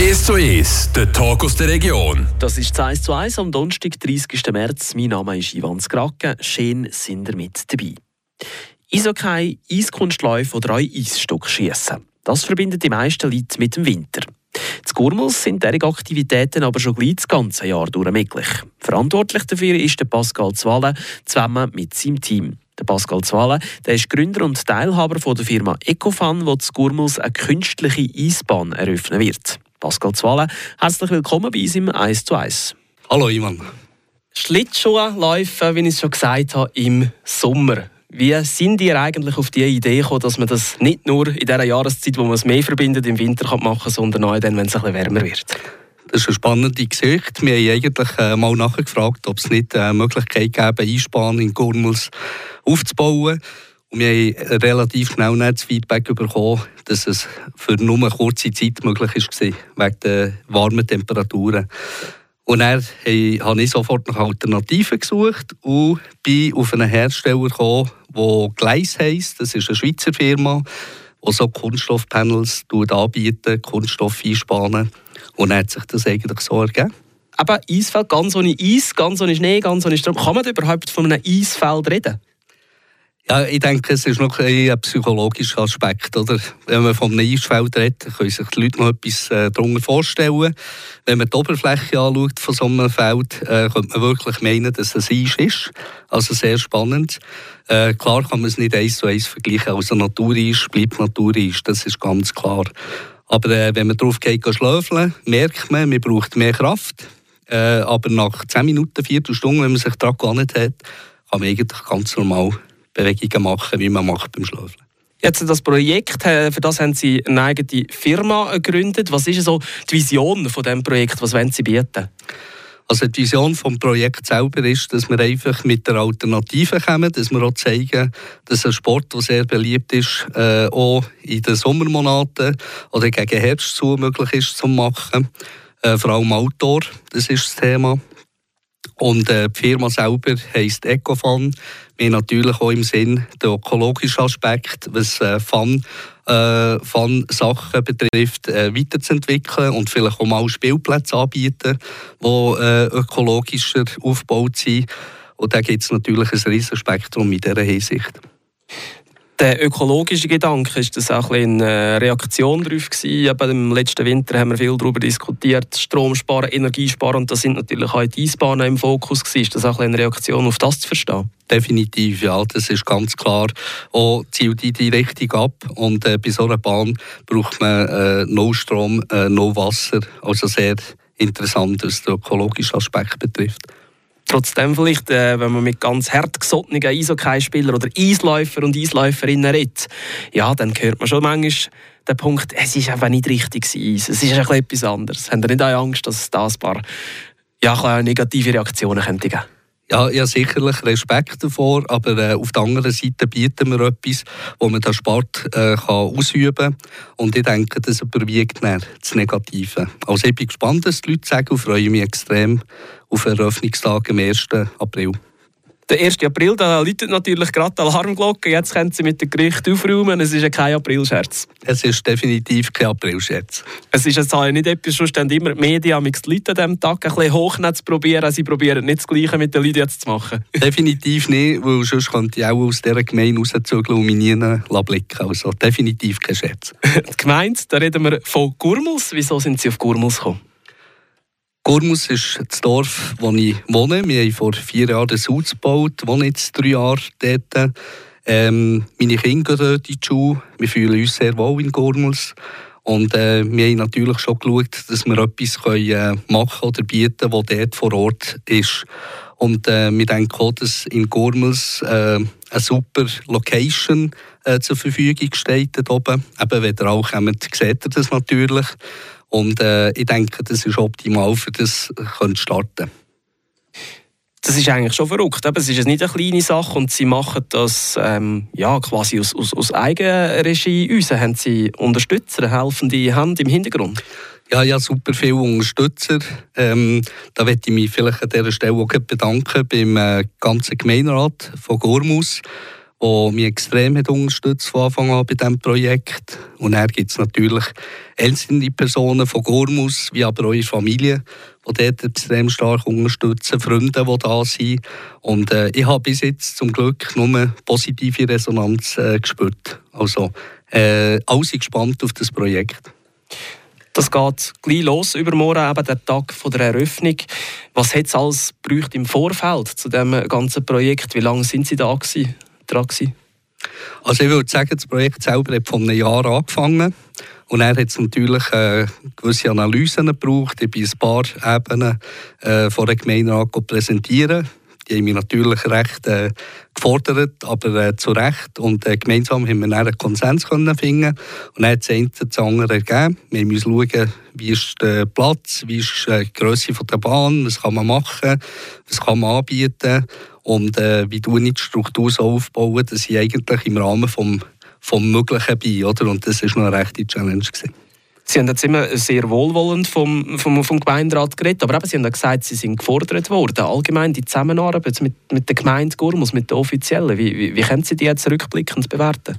1 zu 1, der Talk aus der Region. Das ist 1 zu 1 am Donnerstag, 30. März. Mein Name ist Ivan Skrake. Schön sind ihr mit dabei. Eishockey, Eiskunstläufe oder auch Eisstockschiessen. Das verbindet die meisten Leute mit dem Winter. Z Gurmels sind diese Aktivitäten aber schon gleich das ganze Jahr durch möglich. Verantwortlich dafür ist der Pascal Zwalle zusammen mit seinem Team. Der Pascal Zwalle der ist Gründer und Teilhaber von der Firma Ecofan, wo zu Gurmels eine künstliche Eisbahn eröffnen wird. Pascal Zwalle, herzlich willkommen bei uns im 1 zu 1. Hallo Iman. Schlittschuhe laufen, wie ich es schon gesagt habe, im Sommer. Wie sind ihr eigentlich auf die Idee gekommen, dass man das nicht nur in dieser Jahreszeit, wo man es mehr verbindet, im Winter machen kann, sondern auch dann, wenn es ein bisschen wärmer wird? Das ist eine spannende Geschichte. Wir haben eigentlich äh, mal nachgefragt, ob es nicht eine Möglichkeit gäbe, Einspann in Gurmels aufzubauen. Und wir haben relativ schnell das Feedback bekommen, dass es für nur eine kurze Zeit möglich war, wegen der warmen Temperaturen. Und dann habe ich sofort nach Alternativen gesucht und bin auf einen Hersteller gekommen, der Gleis heisst. Das ist eine Schweizer Firma, die so Kunststoffpanels anbietet, Kunststoff einspannen. Und dann hat sich das eigentlich so ergeben. Aber Eisfeld ganz ohne Eis, ganz ohne Schnee, ganz ohne Strom. Kann man überhaupt von einem Eisfeld reden? Ja, ich denke, es ist noch ein, psychologischer Aspekt. Oder? Wenn man von einem Eisfeld redet, können sich die Leute noch etwas äh, darunter vorstellen. Wenn man die Oberfläche anschaut von so einem Feld, äh, könnte man wirklich meinen, dass es Eis ist. Also sehr spannend. Äh, klar kann man es nicht eins zu eins vergleichen. Also Natur ist, bleibt Natur ist, das ist ganz klar. Aber äh, wenn man drauf geht, schlafen, merkt man, man braucht mehr Kraft. Äh, aber nach 10 Minuten, 4 Stunden, wenn man sich daran gewandt hat, kann man eigentlich ganz normal Bewegungen machen, wie man macht beim Schlafen. Jetzt das Projekt, äh, für das haben Sie eine eigene Firma gegründet. Was ist so die Vision von dem Projekt? Was wollen Sie bieten? Also die Vision des Projekts selber ist, dass wir einfach mit der Alternative kommen, dass wir auch zeigen, dass ein Sport, der sehr beliebt ist, äh, auch in den Sommermonaten oder gegen Herbst zu möglich ist zu machen. Äh, vor allem Outdoor, das ist das Thema. Und die Firma selber heisst Ecofan. Haben natürlich auch im Sinn den ökologischen Aspekt, was äh, Fun, äh, Fun-Sachen betrifft, äh, weiterzuentwickeln und vielleicht auch mal Spielplätze anbieten, die äh, ökologischer aufgebaut sind. Und da gibt es natürlich ein riesiges Spektrum in dieser Hinsicht. Der ökologische Gedanke, ist das auch ein eine Reaktion darauf gewesen? Im letzten Winter haben wir viel darüber diskutiert, Strom sparen, Energie sparen und da sind natürlich auch die Eisbahnen im Fokus gewesen. Ist das auch eine Reaktion auf das zu verstehen? Definitiv, ja, das ist ganz klar. Auch zielt die die Richtung ab und äh, bei so einer Bahn braucht man äh, no Strom, äh, no Wasser, also sehr interessant, was den ökologischen Aspekt betrifft. Trotzdem vielleicht, äh, wenn man mit ganz hartgesottenen Eishockeyspielern oder Eisläufer und Eisläuferinnen redet, ja, dann hört man schon manchmal den Punkt, es ist einfach nicht richtig Eis, es ist etwas anderes. Haben Sie nicht auch Angst, dass es da ein paar ja, negative Reaktionen könnte geben ja, ja, sicherlich Respekt davor, aber äh, auf der anderen Seite bieten wir etwas, wo man den Sport äh, kann ausüben kann. Und ich denke, das überwiegt dann das Negative. Also ich bin gespannt, was die Leute sagen und freue mich extrem auf den Eröffnungstag am 1. April. Der 1. April, da läutet natürlich gerade die Alarmglocke. Jetzt können Sie mit dem Gericht aufräumen. Es ist ja kein Aprilscherz. Es ist definitiv kein Aprilscherz. Es ist jetzt nicht etwas, schon stehen immer die Medien die Leute an diesem Tag ein bisschen hochnehmen zu probieren. Sie probieren nicht das Gleiche mit den Leuten jetzt zu machen. definitiv nicht, weil sonst könnte ich auch aus dieser Gemeinde rauszügeln und mich nie blicken Also definitiv kein Scherz. die Gemeinde, da reden wir von Gurmels. Wieso sind Sie auf Gurmels gekommen? Gurmus ist das Dorf, wo ich wohne. Wir haben vor vier Jahren das Haus gebaut, wohne jetzt drei Jahre dort. Ähm, meine Kinder gehen dort in die Schule. Wir fühlen uns sehr wohl in Gurmus. Und äh, wir haben natürlich schon geschaut, dass wir etwas können, äh, machen oder bieten können, das dort vor Ort ist. Und äh, wir denken auch, dass in Gurmels äh, eine super Location äh, zur Verfügung steht. Eben, wenn ihr auch kommt, seht ihr das natürlich. Und äh, ich denke, das ist optimal, für das zu starten. Das ist eigentlich schon verrückt. Aber es ist nicht eine kleine Sache und Sie machen das ähm, ja, quasi aus, aus, aus Eigenregie. Uns haben Sie Unterstützer, helfende Hand im Hintergrund? Ja, ja, super viele Unterstützer. Ähm, da möchte ich mich vielleicht an dieser Stelle auch bedanken beim äh, ganzen Gemeinderat von Gormus der mich extrem hat unterstützt von Anfang an bei diesem Projekt. Und dann gibt es natürlich einzelne Personen von Gormus, wie aber eure Familie, die dort extrem stark unterstützen, Freunde, die da sind. Und äh, ich habe bis jetzt zum Glück nur positive Resonanz äh, gespürt. Also, äh, alle sind gespannt auf das Projekt. Das geht gleich los übermorgen, eben der Tag von der Eröffnung. Was hat es alles im Vorfeld zu diesem ganzen Projekt? Wie lange sind Sie da gewesen, dran gewesen? Also ich würde sagen, das Projekt selber hat vor einem Jahr angefangen. Und er hat natürlich äh, gewisse Analysen gebraucht. Ich bin ein paar Ebenen äh, vor der Gemeinderat präsentieren. Die haben mich natürlich recht äh, gefordert, aber äh, zu Recht. Und äh, gemeinsam haben wir dann einen Konsens können finden Und dann hat das eine das andere ergeben. Wir müssen schauen, wie ist der Platz, wie ist äh, die Größe der Bahn, was kann man machen, was kann man anbieten und äh, wie du die Struktur so aufbauen, dass ich eigentlich im Rahmen vom, vom Möglichen bin. Oder? Und das war noch eine rechte Challenge. Gewesen. Sie haben jetzt immer sehr wohlwollend vom, vom, vom Gemeinderat geredet, aber eben, Sie haben ja gesagt, Sie sind gefordert worden. Allgemein die Zusammenarbeit mit, mit der Gemeinde Gurmus, mit den Offiziellen, wie, wie, wie können Sie die jetzt rückblickend bewerten?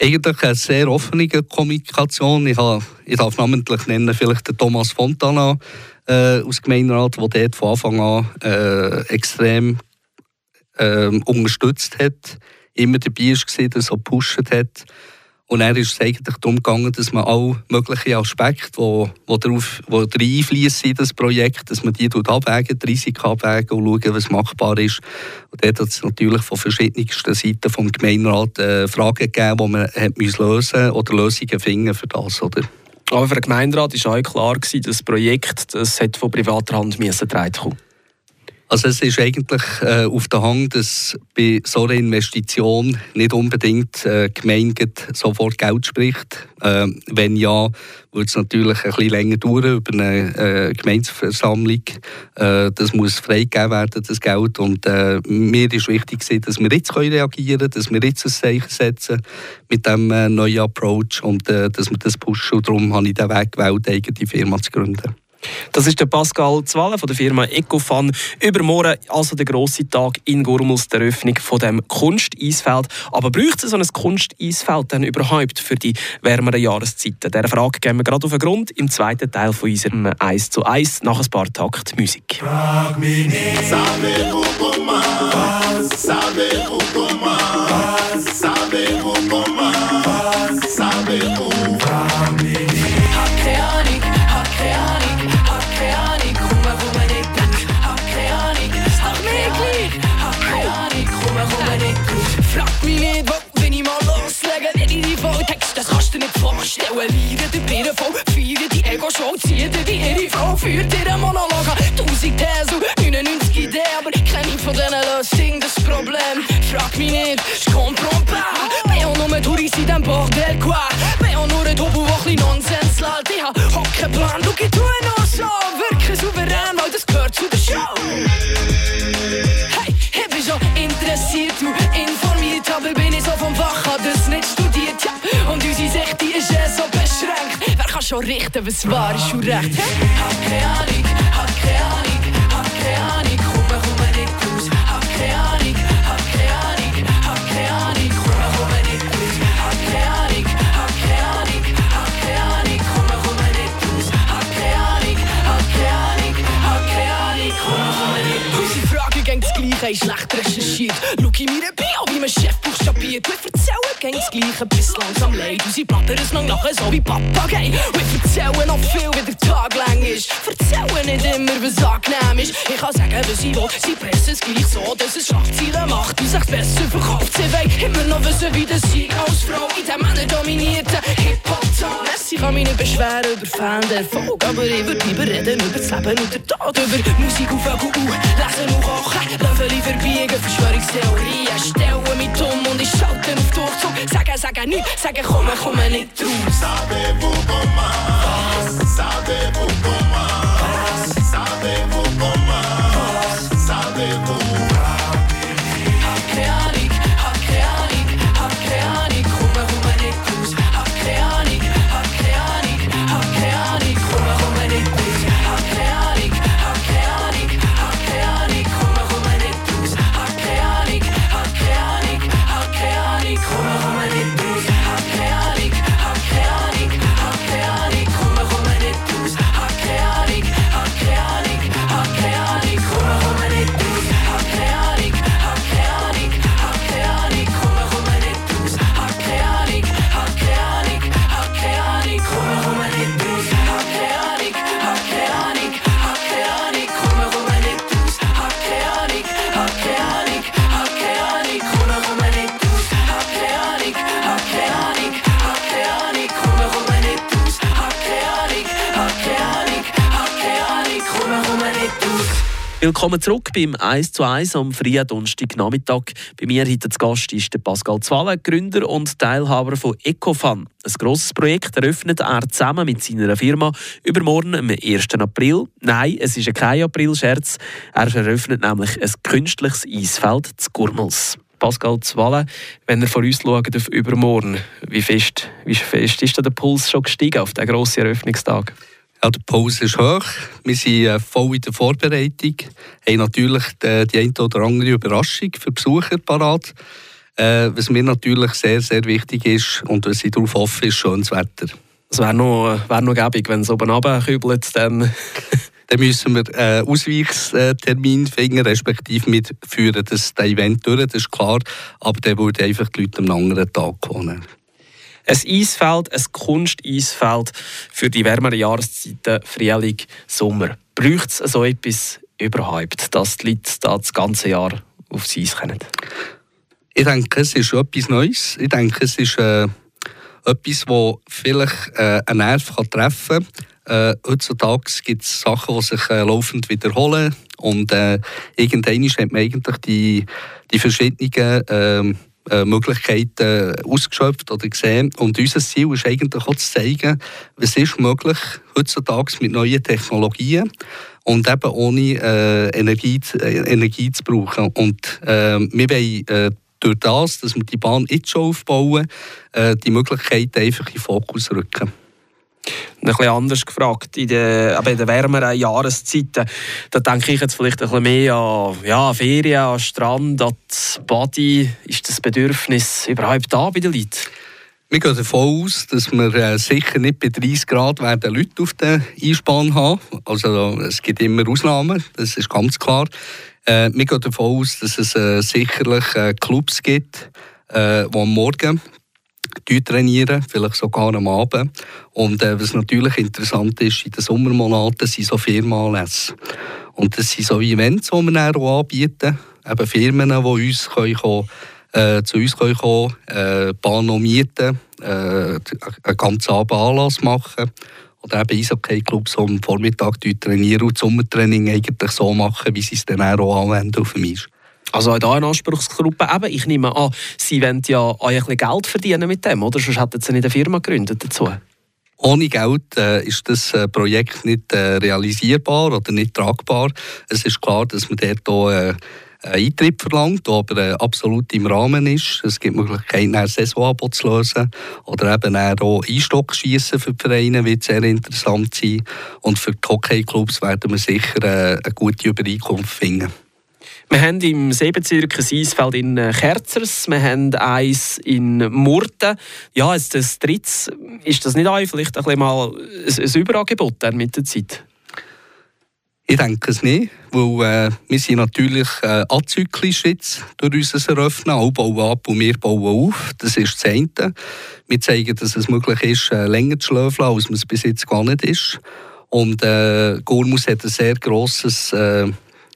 Eigentlich eine sehr offene Kommunikation. Ich, habe, ich darf namentlich nennen vielleicht den Thomas Fontana äh, aus Gemeinderat, der dort von Anfang an äh, extrem äh, unterstützt hat, immer dabei war, das so gepusht hat. Und er ist es eigentlich darum gegangen, dass man alle möglichen Aspekte, die, die, darauf, die in das Projekt, dass man die abwägen, die Risiken abwägen und schauen, was machbar ist. Und dort hat es natürlich von verschiedensten Seiten vom Gemeinderat äh, Fragen gegeben, die man hat lösen oder Lösungen finden für das. Oder? Aber für den Gemeinderat war auch klar, dass das Projekt das hat von privater Hand getragen kommen also es ist eigentlich äh, auf der Hand, dass bei so einer Investition nicht unbedingt äh, Gemeinde sofort Geld spricht. Äh, wenn ja, würde es natürlich ein bisschen länger dauern über eine äh, Gemeindeversammlung. Äh, das muss freigegeben werden, das Geld. Und äh, mir ist wichtig, dass wir jetzt reagieren können, dass wir jetzt ein Zeichen setzen mit diesem äh, neuen Approach und äh, dass wir das pushen. Und darum habe ich den Weg gewählt, eigene Firma zu gründen. Das ist der Pascal Zwalle von der Firma Ecofan. Übermorgen also der grosse Tag in Gurmus, der Eröffnung von dem Kunsteisfeld. Aber braucht es so ein Kunsteisfeld denn überhaupt für die wärmeren Jahreszeiten? Dieser Frage gehen wir gerade auf den Grund im zweiten Teil von unserem 1 zu 1 nach ein paar Takt Musik. Frag mich nicht, savez-vous comment, savez-vous comment, savez-vous Stellen Lieder der Birnen voll, feiern die Ego-Show, ziehen die ihre Frau, führt ihren Monolog an. Tausend Thesen und 99 Ideen, aber ich nicht von diesen Lösungen das Problem. Frag mich nicht, je comprends pas. Bin auch nur Tourist in diesem Bordel, quoi. Bin auch nur ein Tobu, der ein Nonsens lässt. Ich hab Hockeplan, schau, ich tue noch so. Wirke souverän, weil das gehört zu der Show. Hey, ich bin schon interessiert, du informiert, aber bin ich so vom Fach, beschränkt. Wer kann schon richten, was wahr ist und recht? Hab keine Ahnung, hab keine Ahnung, hab keine Ahnung, komm, komm nicht raus. Hab keine Ahnung, hab keine Ahnung, hab keine Ahnung, komm, komm nicht raus. Hab keine Ahnung, hab keine Ahnung, hab keine Ahnung, komm, komm nicht raus. Hab keine Ahnung, hab keine Ahnung, hab keine Ahnung, komm, komm nicht raus. Unsere Frage gegen das Gleiche, ist schlecht recherchiert. Schau in meine Bio, wie mein Chef gegen das Gleiche bis langsam leid. Unsere plappern es lang nachher so wie Papagei. Wir erzählen noch viel, wie der Tag lang ist. Erzählen nicht immer, was angenehm ist. Ich kann sagen, was ich will. Sie pressen es gleich so, dass es Schlagzeilen macht. Die sich besser verkauft. Sie wollen immer noch wissen, wie das Sieg als Frau in dem Männer-dominierten Hip-Hop-Zone. Sie kann mich nicht beschweren über Fan-Erfolg. Aber ich würde lieber reden über das Leben und den Tod. Über Musik auf Kuh, lesen und kochen. Löffel verbiegen, Verschwörungstheorien. Stellen mich dumm auf Durchzug. Sagen, sagen nichts, sagen komm, komm nicht raus. Savez-vous comment? Savez-vous comment? Savez-vous comment? Savez-vous Willkommen zurück beim 1 zu 1 am frühen Donnerstagnachmittag. Bei mir heute zu Gast ist der Pascal Zwalle, Gründer und Teilhaber von Ecofan. Ein grosses Projekt eröffnet er zusammen mit seiner Firma übermorgen am 1. April. Nein, es ist kein April-Scherz. Er eröffnet nämlich ein künstliches Eisfeld zu Gurmels. Pascal Zwalle, wenn er von uns schaut auf übermorgen, wie fest, wie fest ist der Puls schon gestiegen auf den grossen Eröffnungstag? Ja, der Puls ist hoch. Wir sind äh, voll in der Vorbereitung. Haben natürlich die, die eine oder andere Überraschung für Besucher parat. Äh, was mir natürlich sehr, sehr wichtig ist und was ich darauf hoffe, ist schönes Wetter. Es wäre noch, wär noch gäbig, wenn es oben runterkübelt, dann... dann müssen wir einen Ausweichstermin finden, respektive mitführen das Event durch, das ist klar. Aber dann würde einfach die Leute am anderen Tag kommen. Ein Eisfeld, ein Kunsteisfeld für die wärmeren Jahreszeiten, Frühling, Sommer. Braucht es so etwas überhaupt, dass die Leute da das ganze Jahr aufs Eis können? Ich denke, es ist etwas Neues. Ich denke, es ist äh, etwas, das vielleicht äh, einen Nerv kann treffen kann. Äh, heutzutage gibt es Sachen, die sich äh, laufend wiederholen. Und äh, irgendwann hat man eigentlich die, die verschiedenen ähm, äh, Möglichkeiten ausgeschöpft oder gesehen. Und unser Ziel ist eigentlich auch zu zeigen, was ist möglich heutzutage mit neuen Technologien und eben ohne äh, Energie, äh, Energie zu brauchen. Und äh, wir wollen äh, durch das, dass wir die Bahn jetzt schon aufbauen, äh, die Möglichkeiten einfach in den Fokus rücken ein bisschen anders gefragt. In den, in den wärmeren Jahreszeiten, da denke ich jetzt vielleicht ein bisschen mehr an ja, Ferien, an Strand, an Body. Ist das Bedürfnis überhaupt da bei den Leuten? Wir gehen davon aus, dass wir äh, sicher nicht bei 30 Grad werden Leute auf der Einspann haben. Also es gibt immer Ausnahmen, das ist ganz klar. Äh, wir gehen davon aus, dass es äh, sicherlich äh, Clubs gibt, die am Morgen trainieren, vielleicht sogar am Abend. Und äh, was natürlich interessant ist, in den Sommermonaten sind so Firmenanlässe. Und das sind so Events, die wir auch anbieten. Eben Firmen, die uns können kommen, äh, zu uns können kommen äh, Bahn mieten, äh, einen ganzen Abend Anlass machen. Oder eben Eishockey-Clubs, die am Vormittag trainieren und das Sommertraining eigentlich so machen, wie sie es dann auch anwenden auf dem Eis. Also auch hier eine Anspruchsgruppe. Eben, ich nehme an, Sie wollen ja auch ein bisschen Geld verdienen mit dem, oder? Sonst hätten Sie nicht eine Firma gegründet dazu. Ohne Geld äh, ist das äh, Projekt nicht äh, realisierbar oder nicht tragbar. Es ist klar, dass man dort auch, äh, einen Eintritt verlangt, der aber äh, absolut im Rahmen ist. Es gibt Möglichkeiten, ein Saisonabo zu lösen oder eben auch Einstockschießen für die Vereine wird sehr interessant sein. Und für die Hockeyclubs werden wir sicher äh, eine gute Übereinkunft finden. Wir haben im Seebezirk ein Eisfeld in äh, Kerzers, wir haben eins in Murten. Ja, jetzt das drittes, ist das nicht auch vielleicht ein, mal ein, Überangebot mit der Zeit? Ich denke es nicht, weil äh, wir sind natürlich äh, azyklisch jetzt durch unser Eröffnen. Alle bauen ab und wir bauen auf. Das ist das eine. Wir zeigen, dass es möglich ist, äh, länger zu schlafen, als man es bis jetzt gar nicht ist. Und äh, Gormus hat ein sehr grosses äh,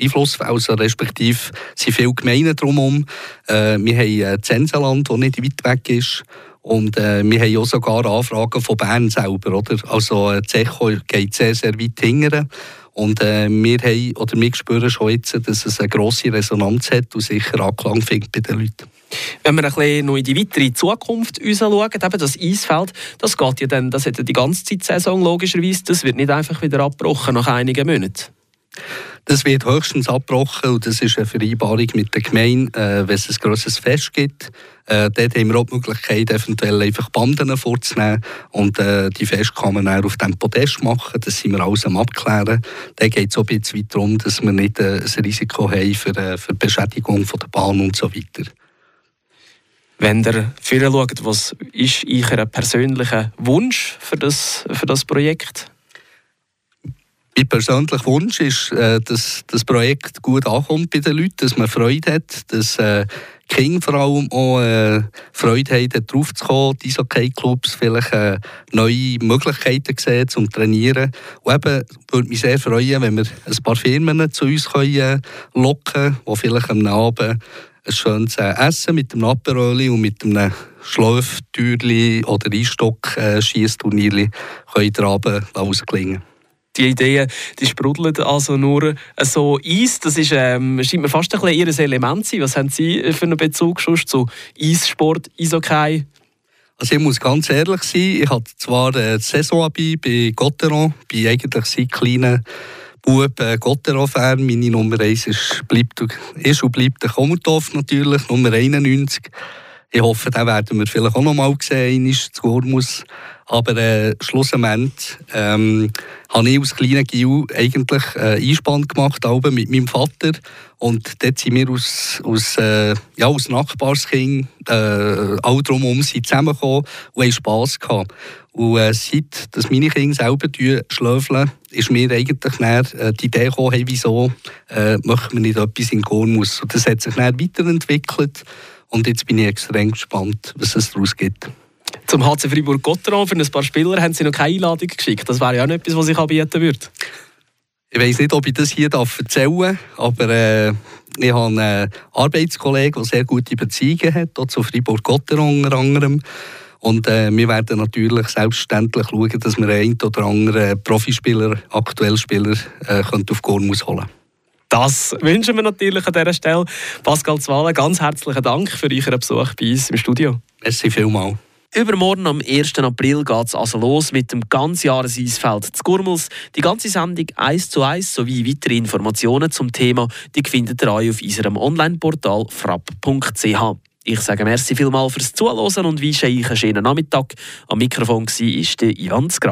Einfluss, also respektive sind viele Gemeinden drumherum. Äh, wir haben äh, Zenseland, das nicht weit weg ist. Und äh, wir haben auch sogar Anfragen von Bern selber. Oder? Also äh, Zecho geht sehr, sehr weit hingern. Und äh, wir, haben, oder wir spüren schon jetzt, dass es eine grosse Resonanz hat und sicher Anklang findet bei den Leuten. Wenn wir ein bisschen noch in die weitere Zukunft schauen, eben das Eisfeld, das geht ja dann, das hat ja die ganze Zeit Saison logischerweise, das wird nicht einfach wieder abgebrochen nach einigen Monaten. Das wird höchstens abgebrochen und das ist eine Vereinbarung mit der Gemeinde, äh, wenn es ein grosses Fest gibt. Äh, dort haben wir auch die Möglichkeit, eventuell einfach Banden vorzunehmen und äh, die Fest kann man dann auf dem Podest machen. Das sind wir alles am Abklären. Da geht es auch ein bisschen weiter darum, dass wir nicht äh, ein Risiko haben für, äh, für Beschädigung von der Bahn und so weiter. Wenn ihr viel schaut, was ist Ihr persönlicher Wunsch für das, für das Projekt? Mein persönlicher Wunsch ist, äh, dass das Projekt gut ankommt bei den Leuten, dass man Freude hat, dass äh, Kinder vor allem auch äh, Freude haben, darauf zu kommen, die Eishockey-Clubs vielleicht neue Möglichkeiten sehen zum Trainieren. Und eben würde mich sehr freuen, wenn wir ein paar Firmen zu uns können, locken können, die vielleicht am Abend ein schönes Essen mit einem Aperoli und mit einem Schlaftürli oder Einstock-Schiessturnier können den Abend ausklingen Die Ideen, die sprudeln also nur so Eis. Das ist, ähm, scheint mir fast ein bisschen Ihr Element zu sein. Was haben Sie für einen Bezug zu Eissport, Eishockey? Also ich muss ganz ehrlich sein, ich hatte zwar äh, die Saison bei Gotteron, bin eigentlich seit kleinen Bub äh, Gotteron-Fan. Meine Nummer 1 ist, bleibt, ist und bleibt der Kommertorf natürlich, Nummer 91. Ich hoffe, den werden wir vielleicht auch noch mal sehen, in Gormus. Aber äh, schlussendlich ähm, habe ich als kleiner Gil eigentlich äh, Einspann gemacht, mit meinem Vater. Und dort sind wir aus, aus, äh, ja, aus Nachbarskind äh, alle drumherum zusammengekommen und haben Spass gehabt. Und äh, seit dass meine Kinder selber schlöfeln, ist mir eigentlich dann, äh, die Idee gekommen, hey, wieso äh, machen wir nicht etwas in Gormus. Und das hat sich dann weiterentwickelt. Und jetzt bin ich extrem gespannt, was es daraus gibt. Zum HC Fribourg-Gotteron für ein paar Spieler haben Sie noch keine Einladung geschickt. Das wäre ja auch noch etwas, was ich anbieten würde. Ich weiß nicht, ob ich das hier erzählen darf, aber äh, ich habe einen Arbeitskollegen, der sehr gute Beziehungen hat, auch zu Fribourg-Gotteron unter anderem. Und äh, wir werden natürlich selbstverständlich schauen, dass wir einen oder anderen Profispieler, aktuellen Spieler äh, auf Gormus holen können. Das wünschen wir natürlich an dieser Stelle. Pascal Zwale, ganz herzlichen Dank für Ihren Besuch bei uns im Studio. Merci vielmals. Übermorgen am 1. April geht es also los mit dem Ganzjahreseisfeld zu Gurmels. Die ganze Sendung 1 zu 1 sowie weitere Informationen zum Thema die findet ihr euch auf unserem Online-Portal frapp.ch. Ich sage merci vielmals fürs Zuhören und wünsche euch einen schönen Nachmittag. Am Mikrofon war Ivan Skra.